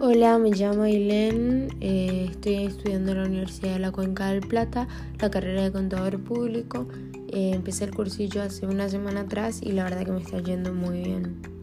Hola, me llamo Ailén, eh, estoy estudiando en la Universidad de la Cuenca del Plata, la carrera de contador público. Eh, empecé el cursillo hace una semana atrás y la verdad que me está yendo muy bien.